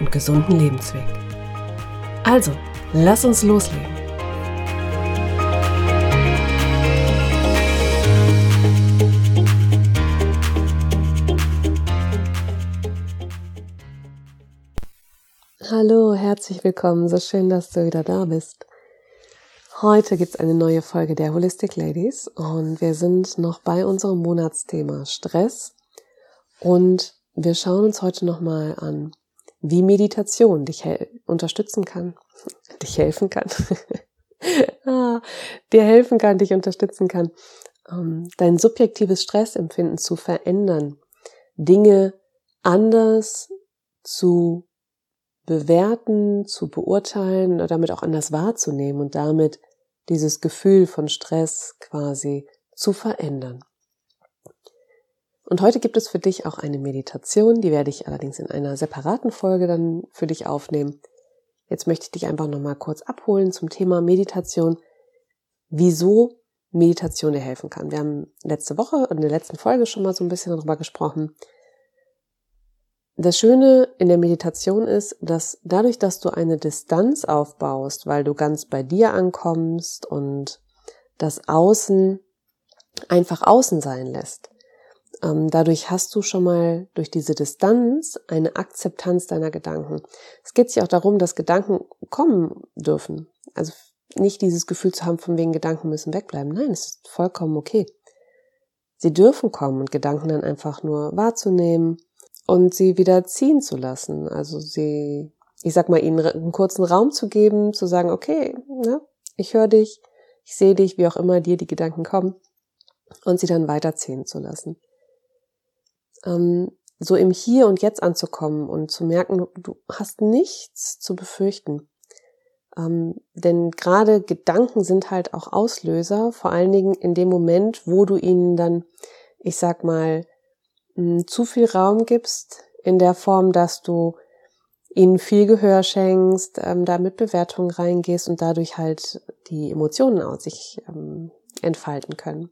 und gesunden Lebensweg. Also, lass uns loslegen. Hallo, herzlich willkommen. So schön, dass du wieder da bist. Heute gibt es eine neue Folge der Holistic Ladies und wir sind noch bei unserem Monatsthema Stress und wir schauen uns heute nochmal an, wie Meditation dich unterstützen kann, dich helfen kann, ah, dir helfen kann, dich unterstützen kann, ähm, dein subjektives Stressempfinden zu verändern, Dinge anders zu bewerten, zu beurteilen oder damit auch anders wahrzunehmen und damit dieses Gefühl von Stress quasi zu verändern. Und heute gibt es für dich auch eine Meditation, die werde ich allerdings in einer separaten Folge dann für dich aufnehmen. Jetzt möchte ich dich einfach nochmal kurz abholen zum Thema Meditation, wieso Meditation dir helfen kann. Wir haben letzte Woche und in der letzten Folge schon mal so ein bisschen darüber gesprochen. Das Schöne in der Meditation ist, dass dadurch, dass du eine Distanz aufbaust, weil du ganz bei dir ankommst und das Außen einfach außen sein lässt, ähm, dadurch hast du schon mal durch diese Distanz eine Akzeptanz deiner Gedanken. Es geht sich auch darum, dass Gedanken kommen dürfen. Also nicht dieses Gefühl zu haben, von wegen Gedanken müssen wegbleiben. Nein, es ist vollkommen okay. Sie dürfen kommen und Gedanken dann einfach nur wahrzunehmen und sie wieder ziehen zu lassen. Also sie, ich sag mal, ihnen einen kurzen Raum zu geben, zu sagen, okay, ne, ich höre dich, ich sehe dich, wie auch immer dir die Gedanken kommen und sie dann weiterziehen zu lassen ähm, so im Hier und Jetzt anzukommen und zu merken, du hast nichts zu befürchten. Ähm, denn gerade Gedanken sind halt auch Auslöser, vor allen Dingen in dem Moment, wo du ihnen dann, ich sag mal, hm, zu viel Raum gibst, in der Form, dass du ihnen viel Gehör schenkst, ähm, da mit Bewertungen reingehst und dadurch halt die Emotionen aus sich ähm, entfalten können.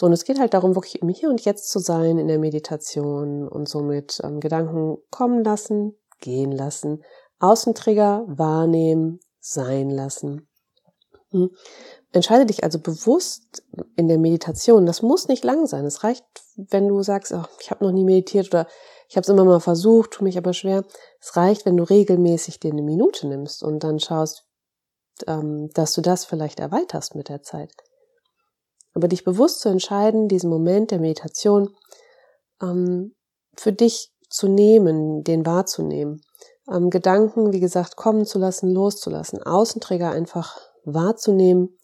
So, und es geht halt darum, wirklich im Hier und Jetzt zu sein in der Meditation und somit ähm, Gedanken kommen lassen, gehen lassen, Außentrigger wahrnehmen, sein lassen. Hm. Entscheide dich also bewusst in der Meditation. Das muss nicht lang sein. Es reicht, wenn du sagst, oh, ich habe noch nie meditiert oder ich habe es immer mal versucht, tu mich aber schwer. Es reicht, wenn du regelmäßig dir eine Minute nimmst und dann schaust, ähm, dass du das vielleicht erweiterst mit der Zeit. Aber dich bewusst zu entscheiden, diesen Moment der Meditation ähm, für dich zu nehmen, den wahrzunehmen. Ähm, Gedanken, wie gesagt, kommen zu lassen, loszulassen, Außenträger einfach wahrzunehmen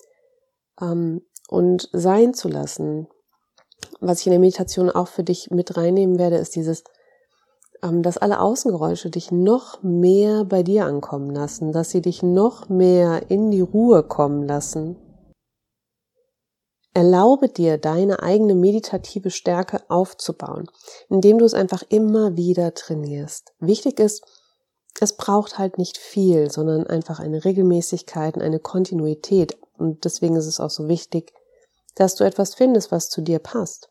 ähm, und sein zu lassen. Was ich in der Meditation auch für dich mit reinnehmen werde, ist dieses, ähm, dass alle Außengeräusche dich noch mehr bei dir ankommen lassen, dass sie dich noch mehr in die Ruhe kommen lassen. Erlaube dir, deine eigene meditative Stärke aufzubauen, indem du es einfach immer wieder trainierst. Wichtig ist, es braucht halt nicht viel, sondern einfach eine Regelmäßigkeit und eine Kontinuität. Und deswegen ist es auch so wichtig, dass du etwas findest, was zu dir passt.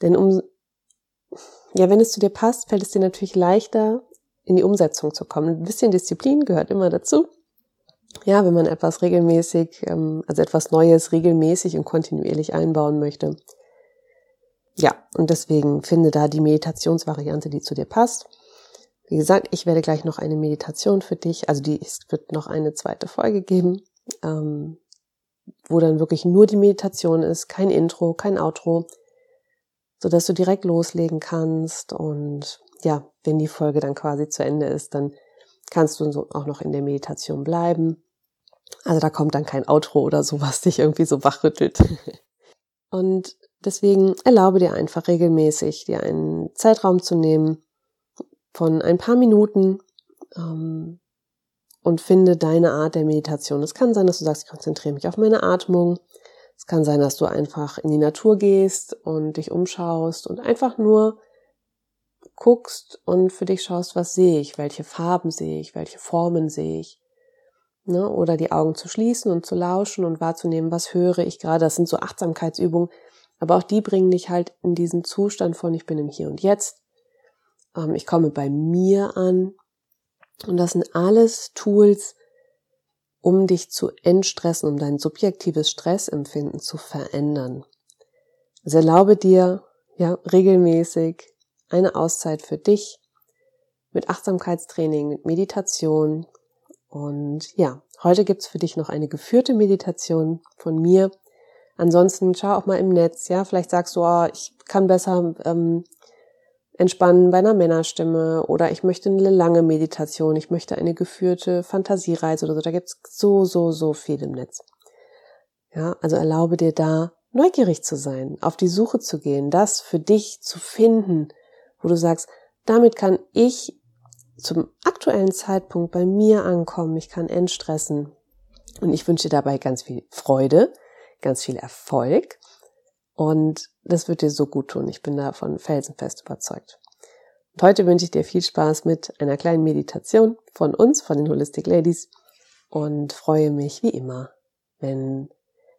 Denn um, ja, wenn es zu dir passt, fällt es dir natürlich leichter, in die Umsetzung zu kommen. Ein bisschen Disziplin gehört immer dazu ja, wenn man etwas regelmäßig, ähm, also etwas Neues regelmäßig und kontinuierlich einbauen möchte. Ja, und deswegen finde da die Meditationsvariante, die zu dir passt. Wie gesagt, ich werde gleich noch eine Meditation für dich, also die es wird noch eine zweite Folge geben, ähm, wo dann wirklich nur die Meditation ist, kein Intro, kein Outro, so dass du direkt loslegen kannst und ja, wenn die Folge dann quasi zu Ende ist, dann kannst du auch noch in der Meditation bleiben. Also da kommt dann kein Outro oder so, was dich irgendwie so wachrüttelt. Und deswegen erlaube dir einfach regelmäßig, dir einen Zeitraum zu nehmen von ein paar Minuten, ähm, und finde deine Art der Meditation. Es kann sein, dass du sagst, ich konzentriere mich auf meine Atmung. Es kann sein, dass du einfach in die Natur gehst und dich umschaust und einfach nur guckst und für dich schaust, was sehe ich, welche Farben sehe ich, welche Formen sehe ich. Ne? Oder die Augen zu schließen und zu lauschen und wahrzunehmen, was höre ich gerade. Das sind so Achtsamkeitsübungen, aber auch die bringen dich halt in diesen Zustand von, ich bin im Hier und Jetzt. Ähm, ich komme bei mir an. Und das sind alles Tools, um dich zu entstressen, um dein subjektives Stressempfinden zu verändern. Also erlaube dir, ja, regelmäßig eine Auszeit für dich mit Achtsamkeitstraining, mit Meditation. Und ja, heute gibt's für dich noch eine geführte Meditation von mir. Ansonsten schau auch mal im Netz, ja, vielleicht sagst du, oh, ich kann besser ähm, entspannen bei einer Männerstimme oder ich möchte eine lange Meditation, ich möchte eine geführte Fantasiereise oder so. Da gibt's so, so, so viel im Netz. Ja, also erlaube dir da neugierig zu sein, auf die Suche zu gehen, das für dich zu finden, wo du sagst, damit kann ich zum aktuellen Zeitpunkt bei mir ankommen, ich kann entstressen. Und ich wünsche dir dabei ganz viel Freude, ganz viel Erfolg. Und das wird dir so gut tun. Ich bin davon felsenfest überzeugt. Und heute wünsche ich dir viel Spaß mit einer kleinen Meditation von uns, von den Holistic Ladies. Und freue mich wie immer, wenn,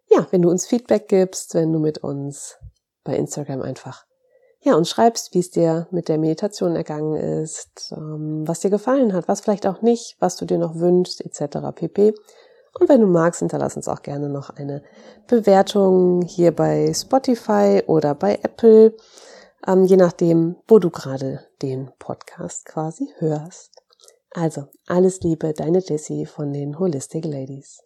ja, wenn du uns Feedback gibst, wenn du mit uns bei Instagram einfach ja, und schreibst, wie es dir mit der Meditation ergangen ist, ähm, was dir gefallen hat, was vielleicht auch nicht, was du dir noch wünschst, etc. pp. Und wenn du magst, hinterlass uns auch gerne noch eine Bewertung hier bei Spotify oder bei Apple, ähm, je nachdem, wo du gerade den Podcast quasi hörst. Also, alles Liebe, deine Jessie von den Holistic Ladies.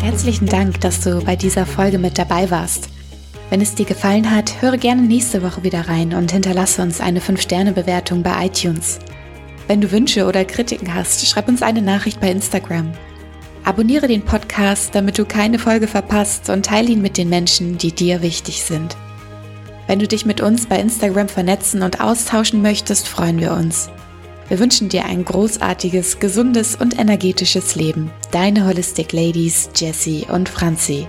Herzlichen Dank, dass du bei dieser Folge mit dabei warst. Wenn es dir gefallen hat, höre gerne nächste Woche wieder rein und hinterlasse uns eine 5-Sterne-Bewertung bei iTunes. Wenn du Wünsche oder Kritiken hast, schreib uns eine Nachricht bei Instagram. Abonniere den Podcast, damit du keine Folge verpasst und teile ihn mit den Menschen, die dir wichtig sind. Wenn du dich mit uns bei Instagram vernetzen und austauschen möchtest, freuen wir uns. Wir wünschen dir ein großartiges, gesundes und energetisches Leben. Deine Holistic Ladies, Jessie und Franzi.